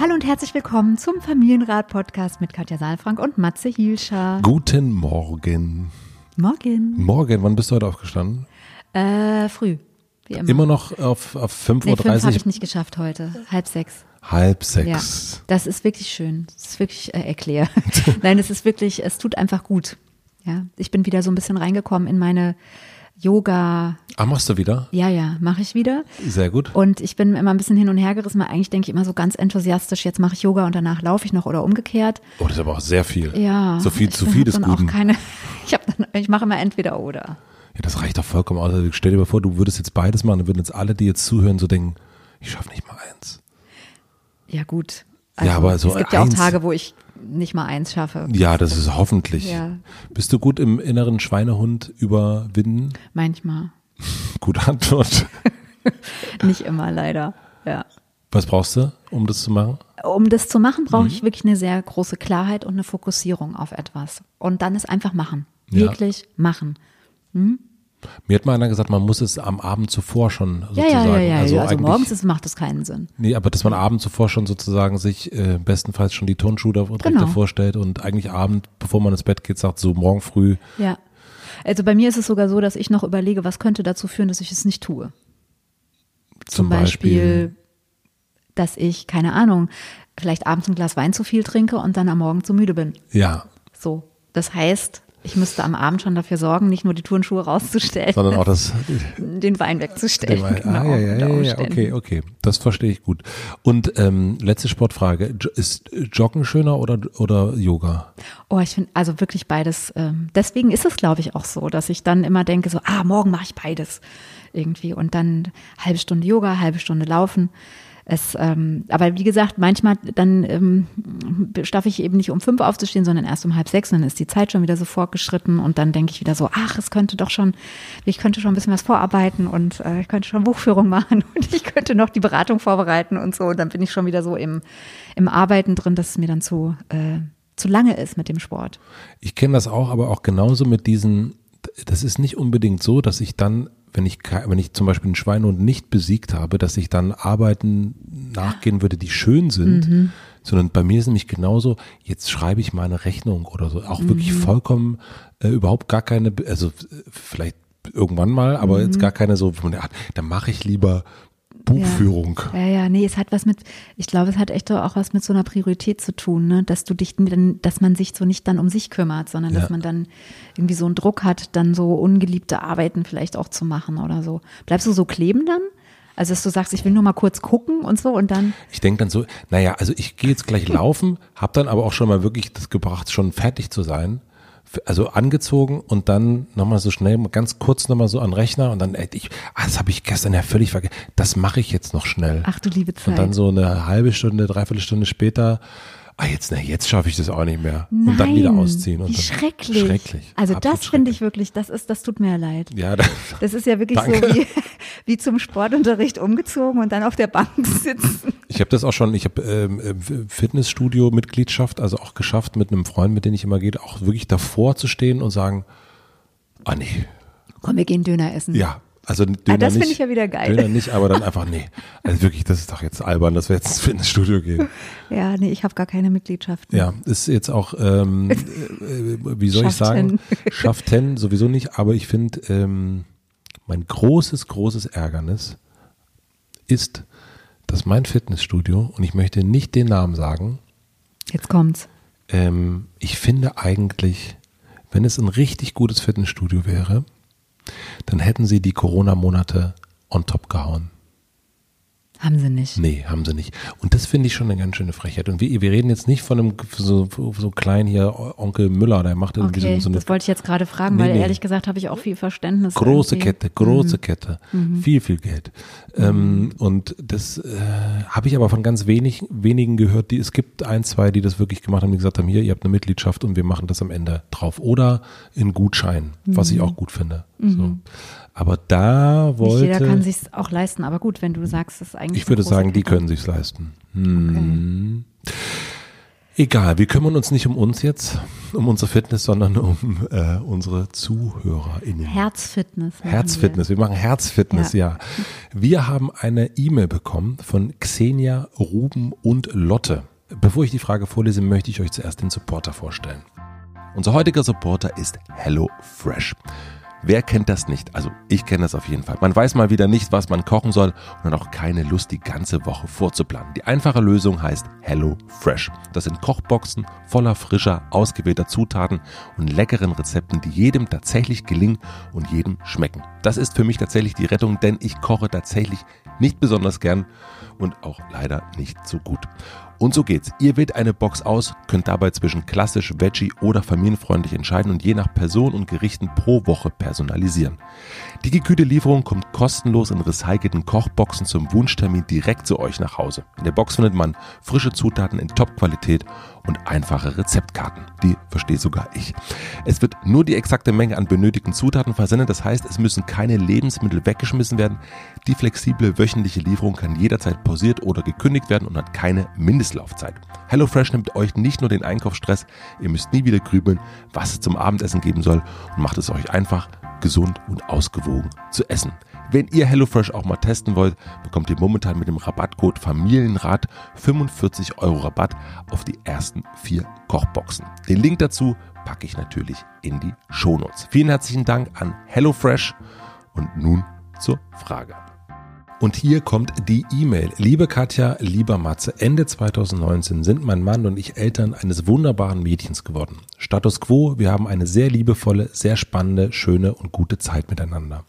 Hallo und herzlich willkommen zum Familienrat-Podcast mit Katja Saalfrank und Matze Hielscher. Guten Morgen. Morgen. Morgen, wann bist du heute aufgestanden? Äh, früh, wie immer. Immer noch auf, auf 5.30 nee, Uhr? fünf habe ich nicht geschafft heute. Halb sechs. Halb Ja, sechs. das ist wirklich schön. Das ist wirklich äh, erklär. Nein, es ist wirklich, es tut einfach gut. Ja, ich bin wieder so ein bisschen reingekommen in meine Yoga. Ah, machst du wieder? Ja, ja, mache ich wieder. Sehr gut. Und ich bin immer ein bisschen hin und her gerissen, weil eigentlich denke ich immer so ganz enthusiasch, jetzt mache ich Yoga und danach laufe ich noch oder umgekehrt. Oh, das ist aber auch sehr viel. Ja. So viel, zu viel des Guten. Keine, ich, dann, ich mache immer entweder oder. Ja, das reicht doch vollkommen aus. Also stell dir mal vor, du würdest jetzt beides machen, dann würden jetzt alle, die jetzt zuhören, so denken, ich schaffe nicht mal eins. Ja, gut. Ja, aber so es gibt ja auch Tage, wo ich nicht mal eins schaffe. Ja, das ist hoffentlich. Ja. Bist du gut im inneren Schweinehund überwinden? Manchmal. Gute Antwort. Nicht immer, leider. Ja. Was brauchst du, um das zu machen? Um das zu machen, brauche Mhm. ich wirklich eine sehr große Klarheit und eine Fokussierung auf etwas. Und dann ist einfach machen. Ja. Wirklich machen. Mir hat mal einer gesagt, man muss es am Abend zuvor schon Ja, sozusagen. ja, ja, ja. Also, eigentlich- morgens ist, macht das keinen Sinn. Nee, aber dass man abends zuvor schon sozusagen sich äh, bestenfalls schon die Turnschuhe direkt Genau. davor stellt und eigentlich Abend, bevor man ins Bett geht, sagt, so morgen früh, Ja. Also bei mir ist es sogar so, dass ich noch überlege, was könnte dazu führen, dass ich es nicht tue. zum, Beispiel, dass ich, keine Ahnung, vielleicht abends ein Glas Wein zu viel trinke und dann am Morgen zu müde bin. ja, So. Das heißt, ich müsste am Abend schon dafür sorgen, nicht nur die Turnschuhe rauszustellen, sondern auch das den Wein wegzustellen. Ah, genau, ja, ja, ja, ja, Umständen. okay, okay. Das verstehe ich gut. Und ähm, letzte Sportfrage. Ist Joggen schöner oder, oder Yoga? Oh, ich finde also wirklich beides. Ähm, deswegen ist es, glaube ich, auch so, dass ich dann immer denke, so, ah, morgen mache ich beides irgendwie und dann halbe Stunde Yoga, halbe Stunde Laufen. Es, ähm, aber wie gesagt, manchmal dann ähm, schaffe ich eben nicht um fünf aufzustehen, sondern erst um halb sechs. Und dann ist die Zeit schon wieder so fortgeschritten und dann denke ich wieder so, ach, es könnte doch schon, ich könnte schon ein bisschen was vorarbeiten und äh, ich könnte schon Buchführung machen und ich könnte noch die Beratung vorbereiten und so. Und dann bin ich schon wieder so im, im Arbeiten drin, dass es mir dann zu, äh, zu lange ist mit dem Sport. Ich kenne das auch, aber auch genauso mit diesen, das ist nicht unbedingt so, dass ich dann, wenn ich, wenn ich zum Beispiel einen Schweinehund nicht besiegt habe, dass ich dann Arbeiten nachgehen würde, die schön sind, Mhm. sondern bei mir ist nämlich genauso, jetzt schreibe ich mal eine Rechnung oder so, auch wirklich Mhm. vollkommen, äh, überhaupt gar keine, also äh, vielleicht irgendwann mal, aber Mhm. jetzt gar keine so, wo man, dann mache ich lieber Buchführung. Ja, ja, nee, es hat was mit, ich glaube, es hat echt auch was mit so einer Priorität zu tun, ne? dass du dich dann, dass man sich so nicht dann um sich kümmert, sondern Ja. dass man dann irgendwie so einen Druck hat, dann so ungeliebte Arbeiten vielleicht auch zu machen oder so. Bleibst du so kleben dann? Also, dass du sagst, ich will nur mal kurz gucken und so und dann, Ich denke dann so, naja, also ich gehe jetzt gleich laufen, habe dann aber auch schon mal wirklich das gebracht, schon fertig zu sein. Also angezogen und dann nochmal so schnell, ganz kurz nochmal so an Rechner und dann, ey, ich, ah, das habe ich gestern ja völlig vergessen, das mache ich jetzt noch schnell. ach du liebe Zeit. und dann so eine halbe Stunde, dreiviertel Stunde später, ah, jetzt, na, jetzt schaffe ich das auch nicht mehr. und dann wieder Nein, ausziehen. Und dann, schrecklich. Schrecklich. Also absolut das finde ich wirklich, das ist, das tut mir leid. Ja, da, Das ist ja wirklich Danke. so wie, wie zum Sportunterricht umgezogen und dann auf der Bank sitzen. Ich habe das auch schon, ich habe ähm, äh, Fitnessstudio-Mitgliedschaft, also auch geschafft, mit einem Freund, mit dem ich immer gehe, auch wirklich davor zu stehen und sagen, ah nee, Komm, wir gehen Döner essen. ja, also Döner Ah, das nicht. finde ich ja wieder geil. Döner nicht, aber dann einfach nee. Also wirklich, das ist doch jetzt albern, dass wir jetzt ins Fitnessstudio gehen. Ja, nee, ich habe gar keine Mitgliedschaften. Ja, ist jetzt auch, ähm, äh, wie soll ich sagen. Schafften sowieso nicht, aber ich finde, ähm, mein großes, großes Ärgernis ist, dass mein Fitnessstudio, und ich möchte nicht den Namen sagen, Jetzt kommt's. ähm, ich finde eigentlich, wenn es ein richtig gutes Fitnessstudio wäre, dann hätten sie die Corona-Monate on top gehauen. Haben sie nicht. Nee, haben sie nicht. Und das finde ich schon eine ganz schöne Frechheit. Und wir, wir reden jetzt nicht von einem so, so klein hier Onkel Müller, der macht irgendwie Okay, so, so eine das wollte ich jetzt gerade fragen, Nee, weil nee. ehrlich gesagt habe ich auch viel Verständnis. große irgendwie. Kette, große Kette, viel, viel Geld. Ähm, und das äh, habe ich aber von ganz wenig, wenigen gehört. Die, es gibt ein, zwei, die das wirklich gemacht haben, die gesagt haben, hier, ihr habt eine Mitgliedschaft und wir machen das am Ende drauf. Oder in Gutschein, was ich auch gut finde. So. Aber da Nicht jeder kann wollte, sich auch leisten, aber gut, wenn du sagst, das ist eigentlich. ich würde sagen, die können sich's leisten. Hm. Egal, wir kümmern uns nicht um uns jetzt, um unsere Fitness, sondern um äh, unsere ZuhörerInnen. Herzfitness. Herzfitness, wir machen Herzfitness, ja. Wir haben eine E-Mail bekommen von Xenia, Ruben und Lotte. Bevor ich die Frage vorlese, möchte ich euch zuerst den Supporter vorstellen. Unser heutiger Supporter ist HelloFresh. Wer kennt das nicht? Also ich kenne das auf jeden Fall. Man weiß mal wieder nicht, was man kochen soll und hat auch keine Lust, die ganze Woche vorzuplanen. Die einfache Lösung heißt HelloFresh. Das sind Kochboxen voller frischer, ausgewählter Zutaten und leckeren Rezepten, die jedem tatsächlich gelingen und jedem schmecken. Das ist für mich tatsächlich die Rettung, denn ich koche tatsächlich nicht besonders gern und auch leider nicht so gut. Und so geht's. Ihr wählt eine Box aus, könnt dabei zwischen klassisch, Veggie oder familienfreundlich entscheiden und je nach Person und Gerichten pro Woche personalisieren. Die gekühlte Lieferung kommt kostenlos in recycelten Kochboxen zum Wunschtermin direkt zu euch nach Hause. In der Box findet man frische Zutaten in Top-Qualität und einfache Rezeptkarten. Die verstehe sogar ich. Es wird nur die exakte Menge an benötigten Zutaten versendet, das heißt, es müssen keine Lebensmittel weggeschmissen werden. Die flexible wöchentliche Lieferung kann jederzeit pausiert oder gekündigt werden und hat keine Mindestlaufzeit. HelloFresh nimmt euch nicht nur den Einkaufsstress, ihr müsst nie wieder grübeln, was es zum Abendessen geben soll und macht es euch einfach, gesund und ausgewogen zu essen. Wenn ihr HelloFresh auch mal testen wollt, bekommt ihr momentan mit dem Rabattcode Familienrat 45 Euro Rabatt auf die ersten vier Kochboxen. Den Link dazu packe ich natürlich in die Shownotes. Vielen herzlichen Dank an HelloFresh und nun zur Frage. Und hier kommt die E-Mail. Liebe Katja, lieber Matze, Ende 2019 sind mein Mann und ich Eltern eines wunderbaren Mädchens geworden. Status quo, wir haben eine sehr liebevolle, sehr spannende, schöne und gute Zeit miteinander.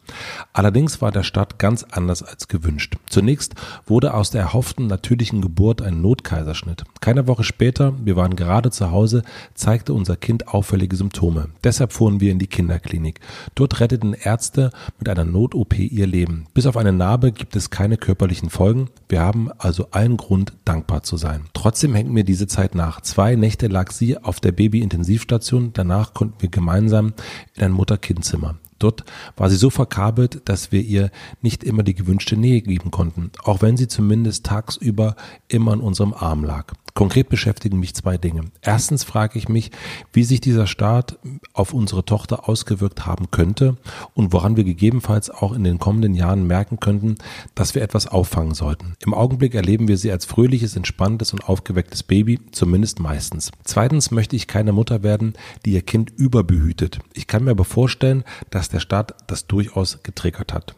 Allerdings war der Start ganz anders als gewünscht. Zunächst wurde aus der erhofften natürlichen Geburt ein Notkaiserschnitt. Keine Woche später, wir waren gerade zu Hause, zeigte unser Kind auffällige Symptome. Deshalb fuhren wir in die Kinderklinik. Dort retteten Ärzte mit einer Not-OP ihr Leben. Bis auf eine Narbe gibt es keine körperlichen Folgen. Wir haben also allen Grund, dankbar zu sein. Trotzdem hängt mir diese Zeit nach. Zwei Nächte lag sie auf der Baby-Intensivstation. Danach konnten wir gemeinsam in ein Mutter-Kind-Zimmer. Dort war sie so verkabelt, dass wir ihr nicht immer die gewünschte Nähe geben konnten, auch wenn sie zumindest tagsüber immer in unserem Arm lag. Konkret beschäftigen mich zwei Dinge. Erstens frage ich mich, wie sich dieser Start auf unsere Tochter ausgewirkt haben könnte und woran wir gegebenenfalls auch in den kommenden Jahren merken könnten, dass wir etwas auffangen sollten. Im Augenblick erleben wir sie als fröhliches, entspanntes und aufgewecktes Baby, zumindest meistens. Zweitens möchte ich keine Mutter werden, die ihr Kind überbehütet. Ich kann mir aber vorstellen, dass der Staat das durchaus getriggert hat.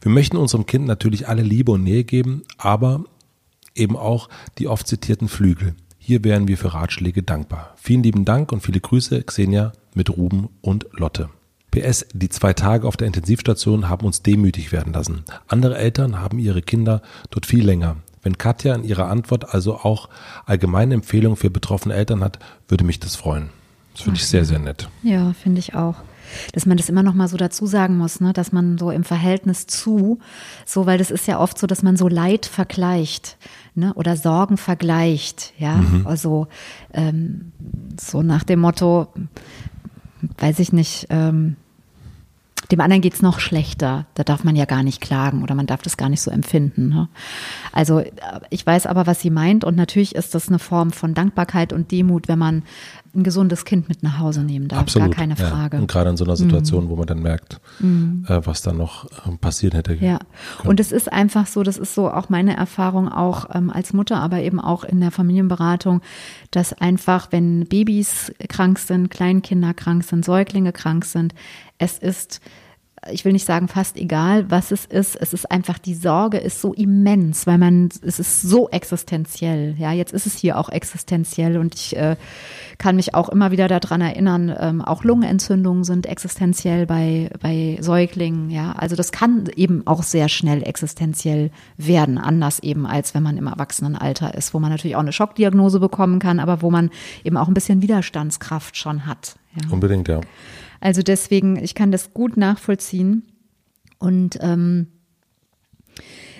Wir möchten unserem Kind natürlich alle Liebe und Nähe geben, aber eben auch die oft zitierten Flügel. Hier wären wir für Ratschläge dankbar. Vielen lieben Dank und viele Grüße, Xenia mit Ruben und Lotte. PS, die zwei Tage auf der Intensivstation haben uns demütig werden lassen. Andere Eltern haben ihre Kinder dort viel länger. Wenn Katja in ihrer Antwort also auch allgemeine Empfehlungen für betroffene Eltern hat, würde mich das freuen. Das finde ich sehr, sehr nett. Ja, finde ich auch. Dass man das immer noch mal so dazu sagen muss, ne? dass man so im Verhältnis zu, so, weil das ist ja oft so, dass man so Leid vergleicht, ne? Oder Sorgen vergleicht, ja. Also ähm, so nach dem Motto, weiß ich nicht, ähm, dem anderen geht's noch schlechter. Da darf man ja gar nicht klagen oder man darf das gar nicht so empfinden. Ne? Also äh, ich weiß aber, was sie meint und natürlich ist das eine Form von Dankbarkeit und Demut, wenn man ein gesundes Kind mit nach Hause nehmen darf. Absolut. Gar keine Ja. Frage. Und gerade in so einer Situation, wo man dann merkt, äh, was da noch äh, passiert hätte. Ja, und es ist einfach so, das ist so auch meine Erfahrung auch ähm, als Mutter, aber eben auch in der Familienberatung, dass einfach, wenn Babys krank sind, Kleinkinder krank sind, Säuglinge krank sind, es ist ich will nicht sagen fast egal, was es ist. Es ist einfach, die Sorge ist so immens, weil man, es ist so existenziell. Ja, jetzt ist es hier auch existenziell und ich äh, kann mich auch immer wieder daran erinnern, ähm, auch Lungenentzündungen sind existenziell bei, bei Säuglingen. Ja, also das kann eben auch sehr schnell existenziell werden, anders eben als wenn man im Erwachsenenalter ist, wo man natürlich auch eine Schockdiagnose bekommen kann, aber wo man eben auch ein bisschen Widerstandskraft schon hat. Ja. Unbedingt, ja. Also deswegen, ich kann das gut nachvollziehen. Und ähm,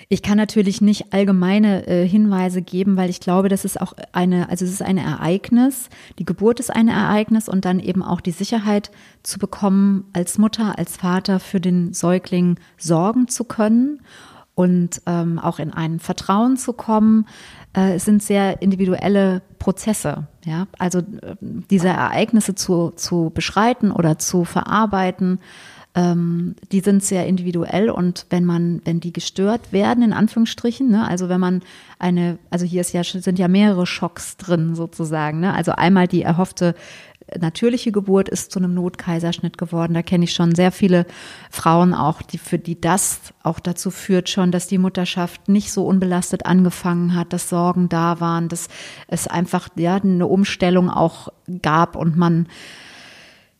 ich kann natürlich nicht allgemeine äh, Hinweise geben, weil ich glaube, das ist auch eine, also es ist ein Ereignis. Die Geburt ist ein Ereignis und dann eben auch die Sicherheit zu bekommen, als Mutter, als Vater für den Säugling sorgen zu können und ähm, auch in ein Vertrauen zu kommen, äh, sind sehr individuelle Prozesse. Ja, also äh, diese Ereignisse zu, zu beschreiten oder zu verarbeiten, ähm, die sind sehr individuell und wenn man, wenn die gestört werden, in Anführungsstrichen, ne, also wenn man eine, also hier ist ja, sind ja mehrere Schocks drin sozusagen, ne, also einmal die erhoffte natürliche Geburt ist zu einem Notkaiserschnitt geworden. Da kenne ich schon sehr viele Frauen auch, die für die das auch dazu führt schon, dass die Mutterschaft nicht so unbelastet angefangen hat, dass Sorgen da waren, dass es einfach ja eine Umstellung auch gab und man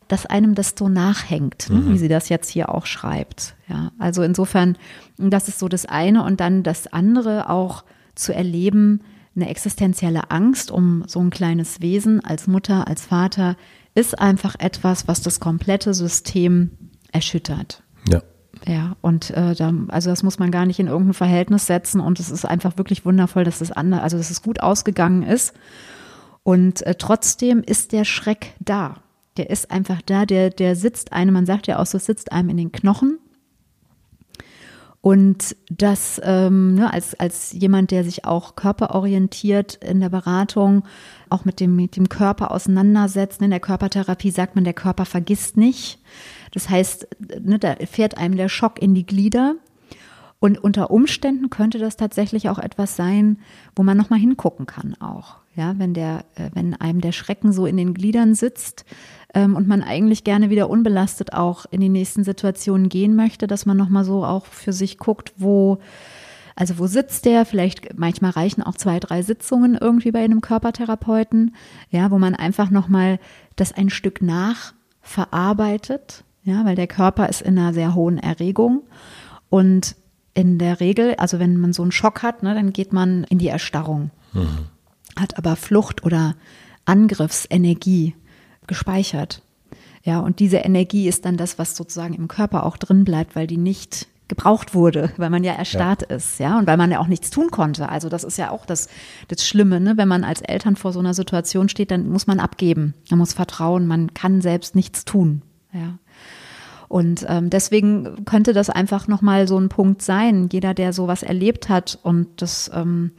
dass einem das so nachhängt, ne, mhm. wie sie das jetzt hier auch schreibt. Ja, also insofern, das ist so das eine und dann das andere auch zu erleben, eine existenzielle Angst um so ein kleines Wesen als Mutter, als Vater ist einfach etwas, was das komplette System erschüttert. Ja. Ja, und äh, da, also das muss man gar nicht in irgendein Verhältnis setzen und es ist einfach wirklich wundervoll, dass das andere, also dass es gut ausgegangen ist. Und äh, trotzdem ist der Schreck da. Der ist einfach da, der, der sitzt einem, man sagt ja auch so, sitzt einem in den Knochen. Und das ähm, ne, als, als jemand, der sich auch körperorientiert in der Beratung, auch mit dem, mit dem Körper auseinandersetzt. In der Körpertherapie sagt man, der Körper vergisst nicht. Das heißt, ne, da fährt einem der Schock in die Glieder. Und unter Umständen könnte das tatsächlich auch etwas sein, wo man nochmal hingucken kann auch. Ja, wenn der, äh, wenn einem der Schrecken so in den Gliedern sitzt, ähm, und man eigentlich gerne wieder unbelastet auch in die nächsten Situationen gehen möchte, dass man nochmal so auch für sich guckt, wo, also wo sitzt der? Vielleicht manchmal reichen auch zwei, drei Sitzungen irgendwie bei einem Körpertherapeuten, ja, wo man einfach nochmal das ein Stück nachverarbeitet, ja, weil der Körper ist in einer sehr hohen Erregung und in der Regel, also wenn man so einen Schock hat, ne, dann geht man in die Erstarrung, mhm. Hat aber Flucht oder Angriffsenergie gespeichert. Ja, und diese Energie ist dann das, was sozusagen im Körper auch drin bleibt, weil die nicht gebraucht wurde, weil man ja erstarrt ja. ist, ja, und weil man ja auch nichts tun konnte. Also das ist ja auch das, das Schlimme, ne? wenn man als Eltern vor so einer Situation steht, dann muss man abgeben, man muss vertrauen, man kann selbst nichts tun, ja. Und ähm, deswegen könnte das einfach nochmal so ein Punkt sein. Jeder, der sowas erlebt hat, und das ähm,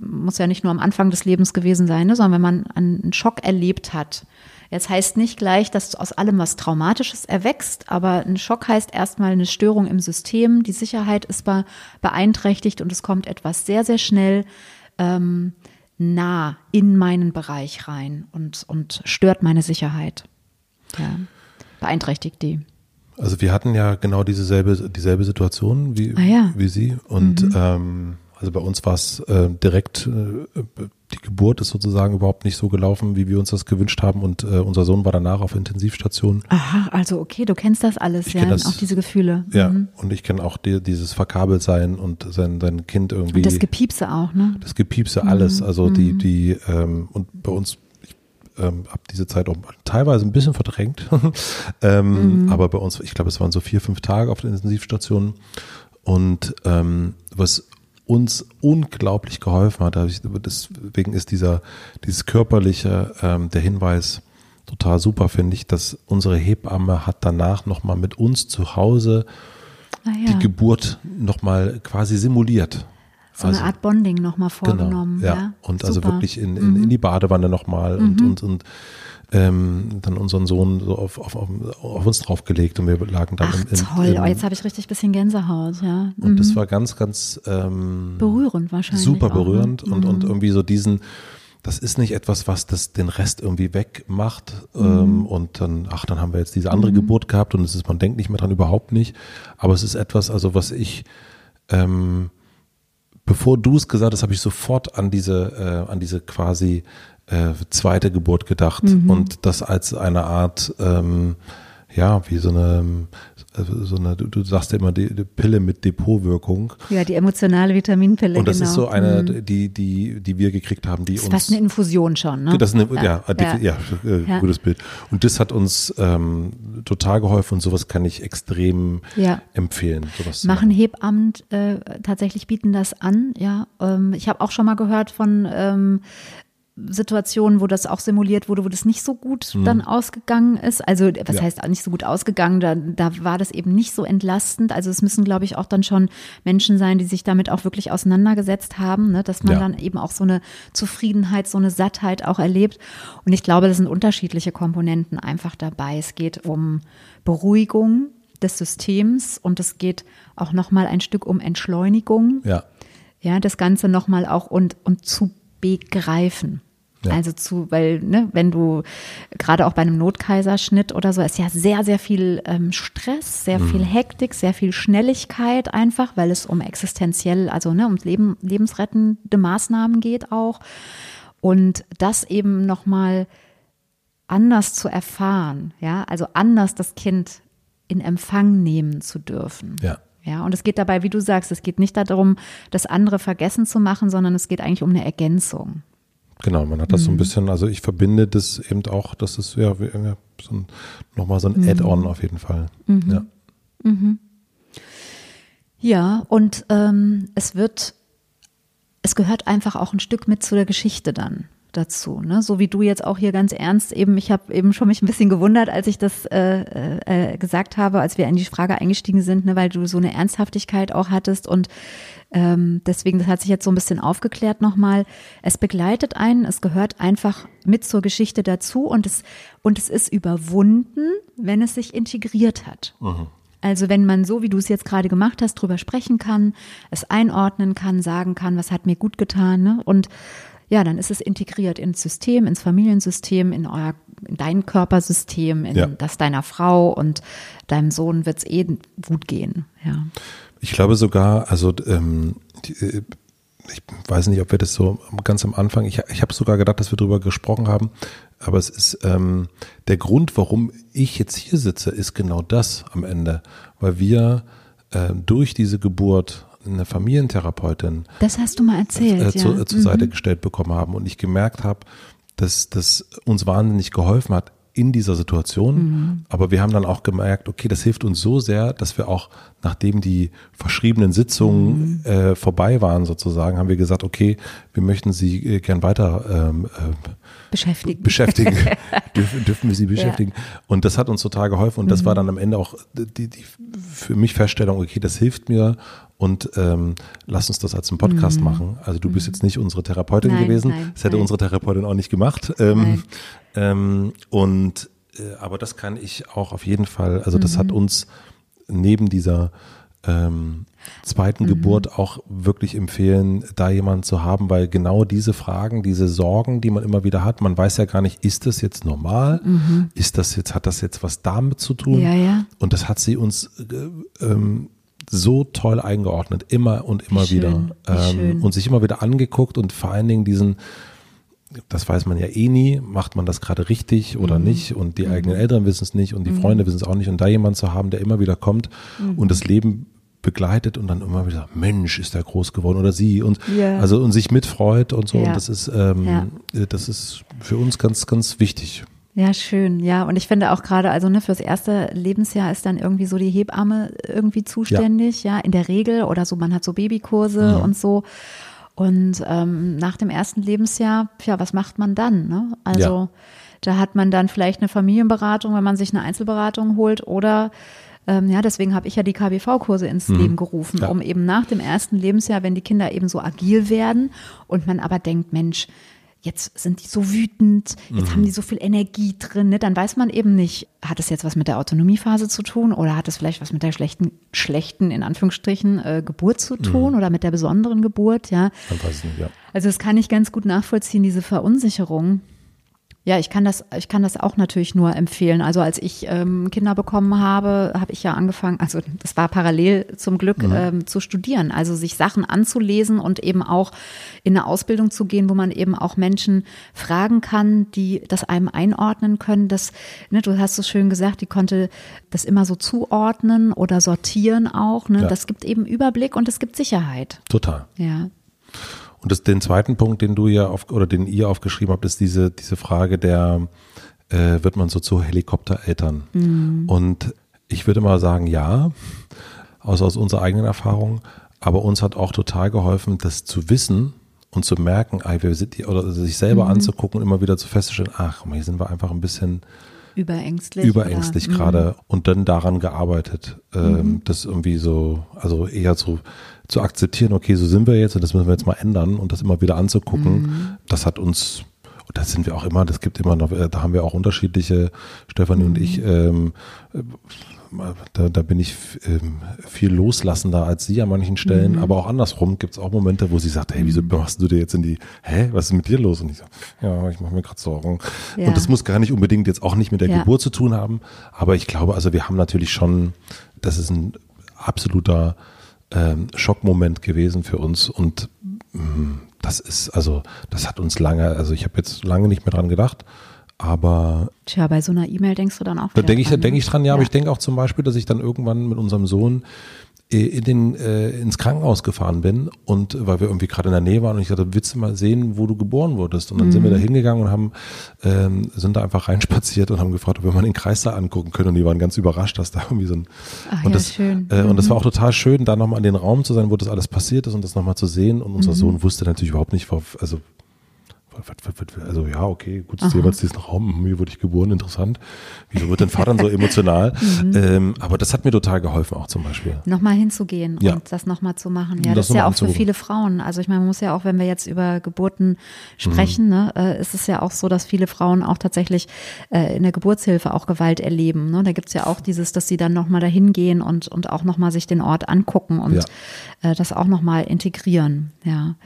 muss ja nicht nur am Anfang des Lebens gewesen sein, ne, sondern wenn man einen Schock erlebt hat, Jetzt heißt nicht gleich, dass aus allem was Traumatisches erwächst, aber ein Schock heißt erstmal eine Störung im System. Die Sicherheit ist beeinträchtigt und es kommt etwas sehr, sehr schnell ähm, nah in meinen Bereich rein und, und stört meine Sicherheit. Ja, beeinträchtigt die. Also wir hatten ja genau dieselbe, dieselbe Situation wie, ah ja. wie Sie und mhm. ähm, also bei uns war es äh, direkt, äh, die Geburt ist sozusagen überhaupt nicht so gelaufen, wie wir uns das gewünscht haben und äh, unser Sohn war danach auf Intensivstation. Aha, also okay, du kennst das alles, ich ja, das, auch diese Gefühle. Ja, mhm. und ich kenne auch die, dieses Verkabeltsein und sein, sein Kind irgendwie. Und das Gepiepse auch, ne? Das Gepiepse, alles, mhm. also die, mhm. die, ähm, und bei uns ähm, habe diese Zeit auch teilweise ein bisschen verdrängt. ähm, mhm. Aber bei uns, ich glaube, es waren so vier, fünf Tage auf der Intensivstation. Und ähm, was uns unglaublich geholfen hat. Deswegen ist dieser, dieses körperliche, ähm, der Hinweis total super, finde ich, dass unsere Hebamme hat danach nochmal mit uns zu Hause ah, ja. die Geburt nochmal quasi simuliert. So also, eine Art Bonding nochmal genau, vorgenommen. Genau, ja. ja. Und also super. also wirklich in, in, in, die Badewanne nochmal mhm. und, und, und ähm, dann unseren Sohn so auf, auf, auf, uns draufgelegt und wir lagen dann Ach, im, im toll, im, oh, jetzt habe ich richtig bisschen Gänsehaut, ja. Mhm. Und das mhm. war ganz, ganz ähm, berührend wahrscheinlich. Super berührend auch, ne? und, mhm. und irgendwie so diesen das ist nicht etwas, was das den Rest irgendwie wegmacht ähm, mhm. und dann, ach, dann haben wir jetzt diese andere mhm. Geburt gehabt und es ist, man denkt nicht mehr dran, überhaupt nicht. Aber es ist etwas, also was ich, ähm, bevor du es gesagt hast, habe ich sofort an diese, äh, an diese quasi äh, zweite Geburt gedacht mhm. und das als eine Art ähm, ja, wie so eine, so eine du, du sagst ja immer die, die, Pille mit Depotwirkung. Ja, die emotionale Vitaminpille. Und das genau. ist so eine, mhm. die, die, die wir gekriegt haben, die das uns. Das ist fast eine Infusion schon, ne? Das ist eine, ja, ja, ja, ja, äh, ja. gutes Bild. Und das hat uns ähm, total geholfen und sowas kann ich extrem empfehlen. Sowas machen Hebammen äh, tatsächlich bieten das an, ja. Ähm, ich habe auch schon mal gehört von ähm, Situationen, wo das auch simuliert wurde, wo das nicht so gut mhm. dann ausgegangen ist. Also was ja. heißt nicht so gut ausgegangen? Da, da war das eben nicht so entlastend. Also es müssen, glaube ich, auch dann schon Menschen sein, die sich damit auch wirklich auseinandergesetzt haben, ne? dass man ja. dann eben auch so eine Zufriedenheit, so eine Sattheit auch erlebt. Und ich glaube, das sind unterschiedliche Komponenten einfach dabei. Es geht um Beruhigung des Systems und es geht auch nochmal ein Stück um Entschleunigung. Ja. Ja, das Ganze nochmal auch und, und zu begreifen. Ja. Also zu, weil, ne, wenn du gerade auch bei einem Notkaiserschnitt oder so, ist ja sehr, sehr viel ähm, Stress, sehr mhm. viel Hektik, sehr viel Schnelligkeit einfach, weil es um existenziell, also ne, um Leben, lebensrettende Maßnahmen geht auch. Und das eben nochmal anders zu erfahren, ja, also anders das Kind in Empfang nehmen zu dürfen. Ja. Ja, und es geht dabei, wie du sagst, es geht nicht darum, das andere vergessen zu machen, sondern es geht eigentlich um eine Ergänzung. Genau, man hat das mhm. so ein mhm. bisschen, also ich verbinde das eben auch, das ist ja, ja so ein, nochmal so ein mhm. Add-on auf jeden Fall. Mhm. Ja. Mhm. Ja, und ähm, es wird, es gehört einfach auch ein Stück mit zu der Geschichte dann dazu. Ne? So wie du jetzt auch hier ganz ernst eben, ich habe eben schon mich ein bisschen gewundert, als ich das äh, äh, gesagt habe, als wir in die Frage eingestiegen sind, ne, weil du so eine Ernsthaftigkeit auch hattest und ähm, deswegen, das hat sich jetzt so ein bisschen aufgeklärt nochmal. Es begleitet einen, es gehört einfach mit zur Geschichte dazu und es, und es ist überwunden, wenn es sich integriert hat. Mhm. Also wenn man so, wie du es jetzt gerade gemacht hast, drüber sprechen kann, es einordnen kann, sagen kann, was hat mir gut getan, ne? Und ja, dann ist es integriert ins System, ins Familiensystem, in euer, in dein Körpersystem, in ja. das deiner Frau und deinem Sohn wird es eh gut gehen. Ja. Ich glaube sogar, also ähm, die, äh, ich weiß nicht, ob wir das so ganz am Anfang, ich, ich habe sogar gedacht, dass wir darüber gesprochen haben, aber es ist ähm, der Grund, warum ich jetzt hier sitze, ist genau das am Ende, weil wir äh, durch diese Geburt eine Familientherapeutin das hast du mal erzählt, äh, zu, ja. zur Seite mhm. gestellt bekommen haben und ich gemerkt habe, dass das uns wahnsinnig geholfen hat in dieser Situation. Mhm. Aber wir haben dann auch gemerkt, okay, das hilft uns so sehr, dass wir auch, nachdem die verschriebenen Sitzungen mhm. äh, vorbei waren sozusagen, haben wir gesagt, okay, wir möchten sie äh, gern weiter ähm, äh, beschäftigen. beschäftigen. dürfen, dürfen wir sie beschäftigen. Ja. Und das hat uns total geholfen. Und das mhm. war dann am Ende auch die, die für mich Feststellung, okay, das hilft mir und ähm, lass uns das als einen Podcast mhm. machen. Also du bist mhm. jetzt nicht unsere Therapeutin nein, gewesen. Nein, das hätte nein. unsere Therapeutin auch nicht gemacht. Ähm, ähm, und äh, aber das kann ich auch auf jeden Fall, also das mhm. hat uns neben dieser ähm, zweiten mhm. Geburt auch wirklich empfehlen, da jemanden zu haben, weil genau diese Fragen, diese Sorgen, die man immer wieder hat, man weiß ja gar nicht, ist das jetzt normal? Mhm. Ist das jetzt, hat das jetzt was damit zu tun? Ja, ja. Und das hat sie uns äh, ähm, so toll eingeordnet, immer und immer wie wieder. Ähm, und sich immer wieder angeguckt und vor allen Dingen diesen, das weiß man ja eh nie, macht man das gerade richtig oder mhm. nicht und die mhm. eigenen Eltern wissen es nicht und die mhm. Freunde wissen es auch nicht und da jemand zu haben, der immer wieder kommt mhm. und das Leben begleitet und dann immer wieder, Mensch, ist der groß geworden oder sie und yeah. also und sich mitfreut und so ja. und das ist ähm, ja. das ist für uns ganz ganz wichtig. Ja, schön. Ja, und ich finde auch gerade, also ne, fürs erste Lebensjahr ist dann irgendwie so die Hebamme irgendwie zuständig, ja, ja in der Regel oder so, man hat so Babykurse mhm. und so. Und ähm, nach dem ersten Lebensjahr, ja, was macht man dann? Ne? Also ja. da hat man dann vielleicht eine Familienberatung, wenn man sich eine Einzelberatung holt oder ähm, ja, deswegen habe ich ja die KBV-Kurse ins mhm. Leben gerufen, ja. um eben nach dem ersten Lebensjahr, wenn die Kinder eben so agil werden und man aber denkt, Mensch, jetzt sind die so wütend, jetzt mhm. haben die so viel Energie drin, ne? dann weiß man eben nicht, hat es jetzt was mit der Autonomiephase zu tun oder hat es vielleicht was mit der schlechten, schlechten, in Anführungsstrichen, äh, Geburt zu tun mhm. oder mit der besonderen Geburt, ja. Nicht, ja. Also das kann ich ganz gut nachvollziehen, diese Verunsicherung. Ja, ich kann das, ich kann das auch natürlich nur empfehlen. Also als ich ähm, Kinder bekommen habe, habe ich ja angefangen, also das war parallel zum Glück mhm. ähm, zu studieren, also sich Sachen anzulesen und eben auch in eine Ausbildung zu gehen, wo man eben auch Menschen fragen kann, die das einem einordnen können. Das, ne, du hast es schön gesagt, die konnte das immer so zuordnen oder sortieren auch. Ne? Ja. Das gibt eben Überblick und es gibt Sicherheit. Total. Ja. Und das, den zweiten Punkt, den du ja auf, oder den ihr aufgeschrieben habt, ist diese, diese Frage der, äh, wird man so zu Helikoptereltern? Mhm. Und ich würde mal sagen, ja, aus, aus unserer eigenen Erfahrung. Aber uns hat auch total geholfen, das zu wissen und zu merken, ey, wir sind hier, oder sich selber mhm. anzugucken und immer wieder zu feststellen, ach, hier sind wir einfach ein bisschen überängstlich, überängstlich gerade mhm. und dann daran gearbeitet, ähm, mhm. das irgendwie so, also eher so zu akzeptieren, okay, so sind wir jetzt und das müssen wir jetzt mal ändern und das immer wieder anzugucken, mhm. das hat uns, und das sind wir auch immer, das gibt immer noch, äh, da haben wir auch unterschiedliche, Stefanie mhm. und ich, ähm, da, da bin ich ähm, viel loslassender als sie an manchen Stellen, mhm. aber auch andersrum gibt es auch Momente, wo sie sagt, hey, wieso machst du dir jetzt in die, hä, was ist mit dir los? Und ich sage, ja, ich mache mir gerade Sorgen. Ja. Und das muss gar nicht unbedingt jetzt auch nicht mit der ja. Geburt zu tun haben, aber ich glaube, also wir haben natürlich schon, das ist ein absoluter ähm, Schockmoment gewesen für uns und mh, mm, das ist, also das hat uns lange, also ich habe jetzt lange nicht mehr dran gedacht, aber. Tja, bei so einer E-Mail denkst du dann auch. Da denke ich, denk ich dran, ja, ja, aber ich denke auch zum Beispiel, dass ich dann irgendwann mit unserem Sohn in den, äh, ins Krankenhaus gefahren bin und weil wir irgendwie gerade in der Nähe waren und ich sagte, willst du mal sehen, wo du geboren wurdest? Und dann mhm. sind wir da mhm. hingegangen und haben, ähm, sind da einfach reinspaziert und haben gefragt, ob wir mal den Kreis da angucken können und die waren ganz überrascht, dass da irgendwie so ein Ach, und ja, das, schön. Äh, mhm. und das war auch total schön, da nochmal in den Raum zu sein, wo das alles passiert ist und das nochmal zu sehen und unser mhm. Sohn wusste natürlich überhaupt nicht, also also ja, okay, gut, ist jeweils diesen Raum, hier wurde ich geboren, interessant. Wieso wird dein Vater so emotional? mhm. ähm, aber das hat mir total geholfen auch zum Beispiel. Nochmal hinzugehen ja. und das nochmal zu machen. Ja, das, das ist ja auch für viele Frauen. Also ich meine, man muss ja auch, wenn wir jetzt über Geburten sprechen, mhm. ne, äh, ist es ja auch so, dass viele Frauen auch tatsächlich äh, in der Geburtshilfe auch Gewalt erleben. Ne? Da gibt's ja auch dieses, dass sie dann nochmal dahin gehen und, und auch nochmal sich den Ort angucken und ja. Äh, das auch nochmal integrieren. Ja.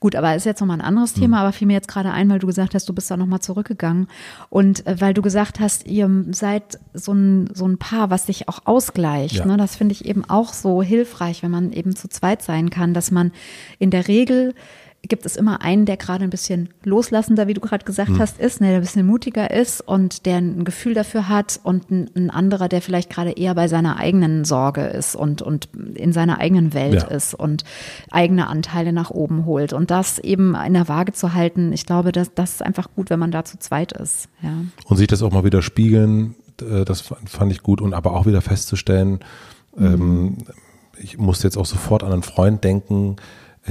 Gut, aber ist jetzt nochmal ein anderes Thema, mhm. aber vielmehr jetzt gerade ein, weil du gesagt hast, du bist da nochmal zurückgegangen. Und äh, weil du gesagt hast, ihr seid so ein, so ein Paar, was sich auch ausgleicht. Ja. Ne? Das finde ich eben auch so hilfreich, wenn man eben zu zweit sein kann, dass man in der Regel gibt es immer einen, der gerade ein bisschen loslassender, wie du gerade gesagt mhm. hast, ist, ne, der ein bisschen mutiger ist und der ein Gefühl dafür hat und ein, ein anderer, der vielleicht gerade eher bei seiner eigenen Sorge ist und, und in seiner eigenen Welt ja. ist und eigene Anteile nach oben holt. Und das eben in der Waage zu halten, ich glaube, das, das ist einfach gut, wenn man da zu zweit ist. Ja. Und sich das auch mal wieder spiegeln, äh, das fand ich gut und aber auch wieder festzustellen, mhm. ähm, ich musste jetzt auch sofort an einen Freund denken,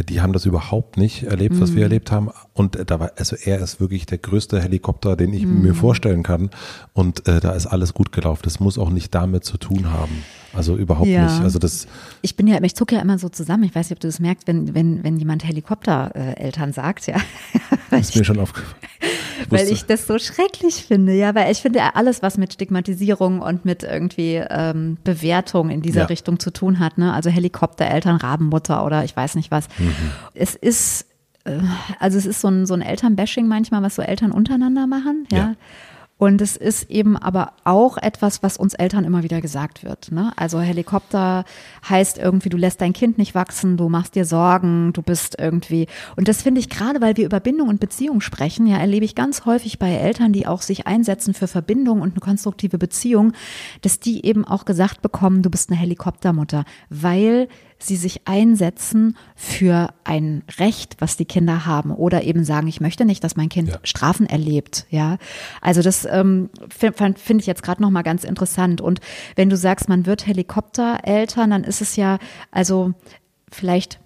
die haben das überhaupt nicht erlebt, was mhm. wir erlebt haben. Und äh, da war, also er ist wirklich der größte Helikopter, den ich mhm. mir vorstellen kann. Und äh, da ist alles gut gelaufen. Das muss auch nicht damit zu tun haben. Also überhaupt ja. nicht. Also das. Ich bin ja, ich zucke ja immer so zusammen. Ich weiß nicht, ob du das merkst, wenn, wenn, wenn jemand Helikoptereltern sagt, ja. ist mir schon aufgefallen. weil ich das so schrecklich finde, ja, weil ich finde alles, was mit Stigmatisierung und mit irgendwie ähm, Bewertung in dieser ja. Richtung zu tun hat, ne, also Helikoptereltern, Rabenmutter oder ich weiß nicht was. Mhm. Es ist äh, also es ist so ein, so ein Elternbashing manchmal, was so Eltern untereinander machen, ja. ja. Und es ist eben aber auch etwas, was uns Eltern immer wieder gesagt wird. Ne? Also Helikopter heißt irgendwie, du lässt dein Kind nicht wachsen, du machst dir Sorgen, du bist irgendwie. Und das finde ich gerade, weil wir über Bindung und Beziehung sprechen, ja, erlebe ich ganz häufig bei Eltern, die auch sich einsetzen für Verbindung und eine konstruktive Beziehung, dass die eben auch gesagt bekommen, du bist eine Helikoptermutter, weil sie sich einsetzen für ein Recht, was die Kinder haben oder eben sagen, ich möchte nicht, dass mein Kind ja. Strafen erlebt. Ja, also das ähm, finde find ich jetzt gerade noch mal ganz interessant. Und wenn du sagst, man wird Helikoptereltern, dann ist es ja also vielleicht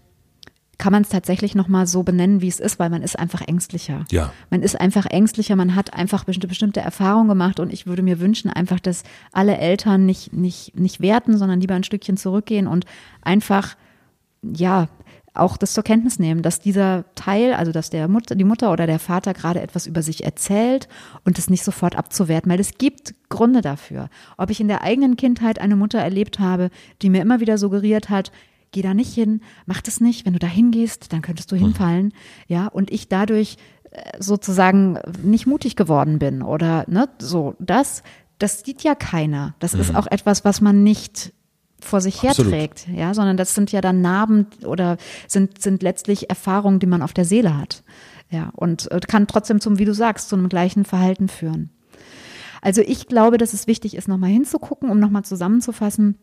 kann man es tatsächlich nochmal so benennen, wie es ist, weil man ist einfach ängstlicher. Ja. Man ist einfach ängstlicher, man hat einfach bestimmte, bestimmte Erfahrungen gemacht und ich würde mir wünschen einfach, dass alle Eltern nicht, nicht, nicht werten, sondern lieber ein Stückchen zurückgehen und einfach, ja, auch das zur Kenntnis nehmen, dass dieser Teil, also dass der Mutter, die Mutter oder der Vater gerade etwas über sich erzählt und es nicht sofort abzuwerten, weil es gibt Gründe dafür. Ob ich in der eigenen Kindheit eine Mutter erlebt habe, die mir immer wieder suggeriert hat, geh da nicht hin, mach das nicht, wenn du da hingehst, dann könntest du mhm. hinfallen, ja, und ich dadurch äh, sozusagen nicht mutig geworden bin oder ne, so das, das sieht ja keiner. Das mhm. ist auch etwas, was man nicht vor sich Absolut. herträgt, ja, sondern das sind ja dann Narben oder sind, sind letztlich Erfahrungen, die man auf der Seele hat. Ja, und äh, kann trotzdem zum, wie du sagst, zu einem gleichen Verhalten führen. Also ich glaube, dass es wichtig ist, nochmal hinzugucken, um nochmal zusammenzufassen,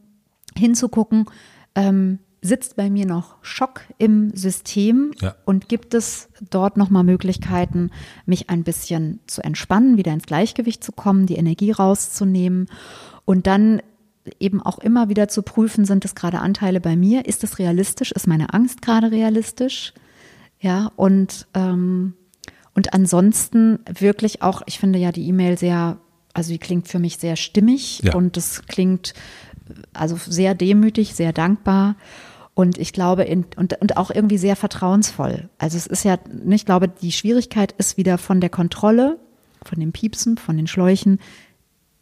hinzugucken, ähm, sitzt bei mir noch Schock im System ja. und gibt es dort nochmal Möglichkeiten, mich ein bisschen zu entspannen, wieder ins Gleichgewicht zu kommen, die Energie rauszunehmen und dann eben auch immer wieder zu prüfen, sind es gerade Anteile bei mir? Ist es realistisch? Ist meine Angst gerade realistisch? Ja, und, ähm, und ansonsten wirklich auch, ich finde ja die E-Mail sehr, also die klingt für mich sehr stimmig ja. und es klingt also sehr demütig, sehr dankbar. Und ich glaube, in, und, und auch irgendwie sehr vertrauensvoll. Also es ist ja, ich glaube, die Schwierigkeit ist wieder von der Kontrolle, von den Piepsen, von den Schläuchen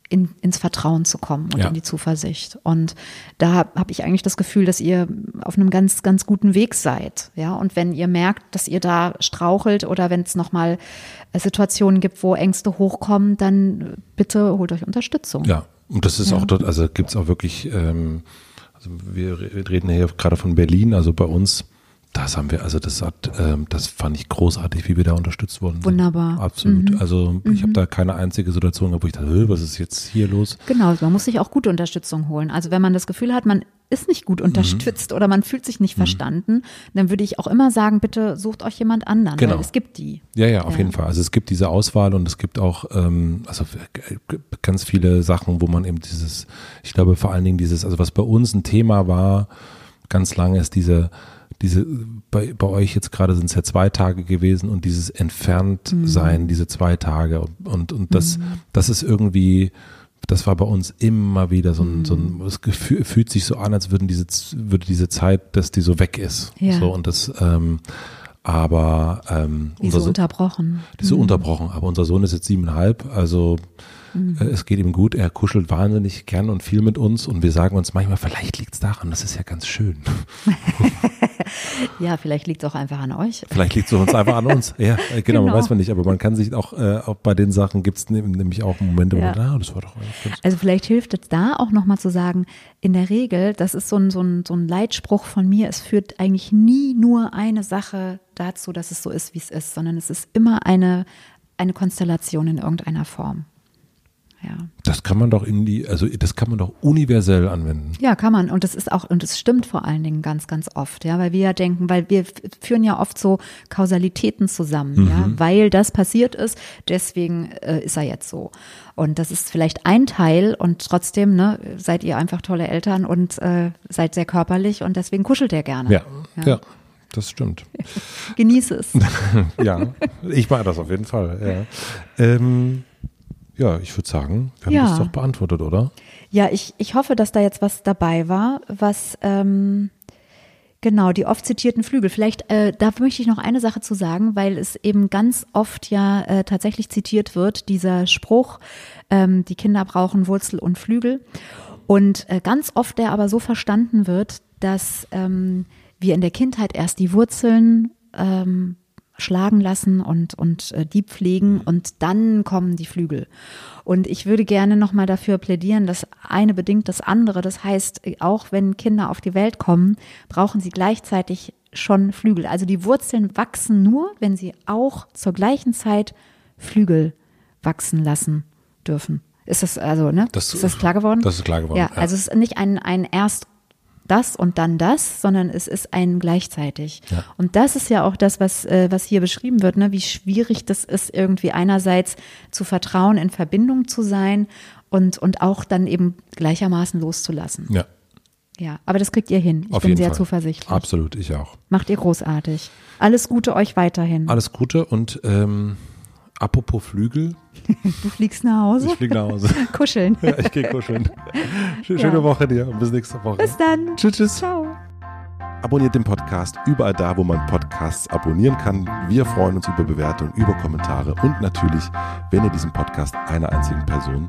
in, ins Vertrauen zu kommen und ja. in die Zuversicht. Und da habe ich eigentlich das Gefühl, dass ihr auf einem ganz, ganz guten Weg seid. Ja, und wenn ihr merkt, dass ihr da strauchelt oder wenn es nochmal äh, Situationen gibt, wo Ängste hochkommen, dann bitte holt euch Unterstützung. Ja, und das ist ja. auch dort, also gibt es auch wirklich, ähm, also wir reden hier gerade von Berlin, also bei uns das haben wir, also das hat, ähm, das fand ich großartig, wie wir da unterstützt wurden. Wunderbar. Absolut. Mhm. Also ich mhm. habe da keine einzige Situation gehabt, wo ich dachte, was ist jetzt hier los? Genau, man muss sich auch gute Unterstützung holen. Also wenn man das Gefühl hat, man ist nicht gut unterstützt mhm. oder man fühlt sich nicht mhm. verstanden, dann würde ich auch immer sagen, bitte sucht euch jemand anderen, genau. weil es gibt die. Ja, ja, auf ja. jeden Fall. Also es gibt diese Auswahl und es gibt auch ähm, also ganz viele Sachen, wo man eben dieses, ich glaube vor allen Dingen dieses, also was bei uns ein Thema war, ganz lange ist diese diese, bei, bei euch jetzt gerade sind es ja zwei Tage gewesen und dieses Entferntsein, mhm. diese zwei Tage und, und das, mhm. das ist irgendwie, das war bei uns immer wieder so ein, so ein mhm. es Gefühl, fühlt sich so an, als würden diese, würde diese Zeit, dass die so weg ist. Ja. So und das, ähm, aber ähm, die so unterbrochen. Die so mhm. unterbrochen. Aber unser Sohn ist jetzt siebeneinhalb, also Mhm. Es geht ihm gut, er kuschelt wahnsinnig gern und viel mit uns und wir sagen uns manchmal, vielleicht liegt es daran, das ist ja ganz schön. ja, vielleicht liegt es auch einfach an euch. Vielleicht liegt es uns einfach an uns. Ja, äh, genau, genau. weiß man nicht, aber man kann sich auch, äh, auch bei den Sachen gibt es nämlich auch Momente, wo ja. man, ah, das war doch Also vielleicht hilft es da auch nochmal zu sagen, in der Regel, das ist so ein, so, ein, so ein Leitspruch von mir, es führt eigentlich nie nur eine Sache dazu, dass es so ist, wie es ist, sondern es ist immer eine, eine Konstellation in irgendeiner Form. Ja. Das kann man doch in die, also das kann man doch universell anwenden. Ja, kann man. Und das ist auch, und es stimmt vor allen Dingen ganz, ganz oft, ja, weil wir ja denken, weil wir führen ja oft so Kausalitäten zusammen, mhm. ja, weil das passiert ist, deswegen äh, ist er jetzt so. Und das ist vielleicht ein Teil und trotzdem, ne, seid ihr einfach tolle Eltern und äh, seid sehr körperlich und deswegen kuschelt er gerne. Ja, ja. ja das stimmt. Genieße es. ja, ich mache das auf jeden Fall. Ja. Ähm, ja, ich würde sagen, wir haben ja. das doch beantwortet, oder? Ja, ich, ich hoffe, dass da jetzt was dabei war, was ähm, genau die oft zitierten Flügel. Vielleicht äh, da möchte ich noch eine Sache zu sagen, weil es eben ganz oft ja äh, tatsächlich zitiert wird, dieser Spruch, ähm, die Kinder brauchen Wurzel und Flügel. Und äh, ganz oft der aber so verstanden wird, dass ähm, wir in der Kindheit erst die Wurzeln ähm, schlagen lassen und, und äh, die pflegen und dann kommen die Flügel. Und ich würde gerne nochmal dafür plädieren, dass eine bedingt das andere. Das heißt, auch wenn Kinder auf die Welt kommen, brauchen sie gleichzeitig schon Flügel. Also die Wurzeln wachsen nur, wenn sie auch zur gleichen Zeit Flügel wachsen lassen dürfen. Ist das also, ne? Das, ist das klar geworden? Das ist klar geworden. Ja, ja. also es ist nicht ein, ein erst das und dann das, sondern es ist ein gleichzeitig. Ja. Und das ist ja auch das, was, äh, was hier beschrieben wird, ne? wie schwierig das ist, irgendwie einerseits zu vertrauen, in Verbindung zu sein und, und auch dann eben gleichermaßen loszulassen. Ja. Ja, aber das kriegt ihr hin. Ich Auf bin sehr Fall. zuversichtlich. Absolut, ich auch. Macht ihr großartig. Alles Gute euch weiterhin. Alles Gute und ähm, Apropos Flügel. Du fliegst nach Hause? Ich flieg nach Hause. kuscheln. Ja, ich gehe kuscheln. Schöne ja. Woche dir und bis nächste Woche. Bis dann. Tschüss, tschüss. Ciao. Abonniert den Podcast überall da, wo man Podcasts abonnieren kann. Wir freuen uns über Bewertungen, über Kommentare und natürlich, wenn ihr diesen Podcast einer einzigen Person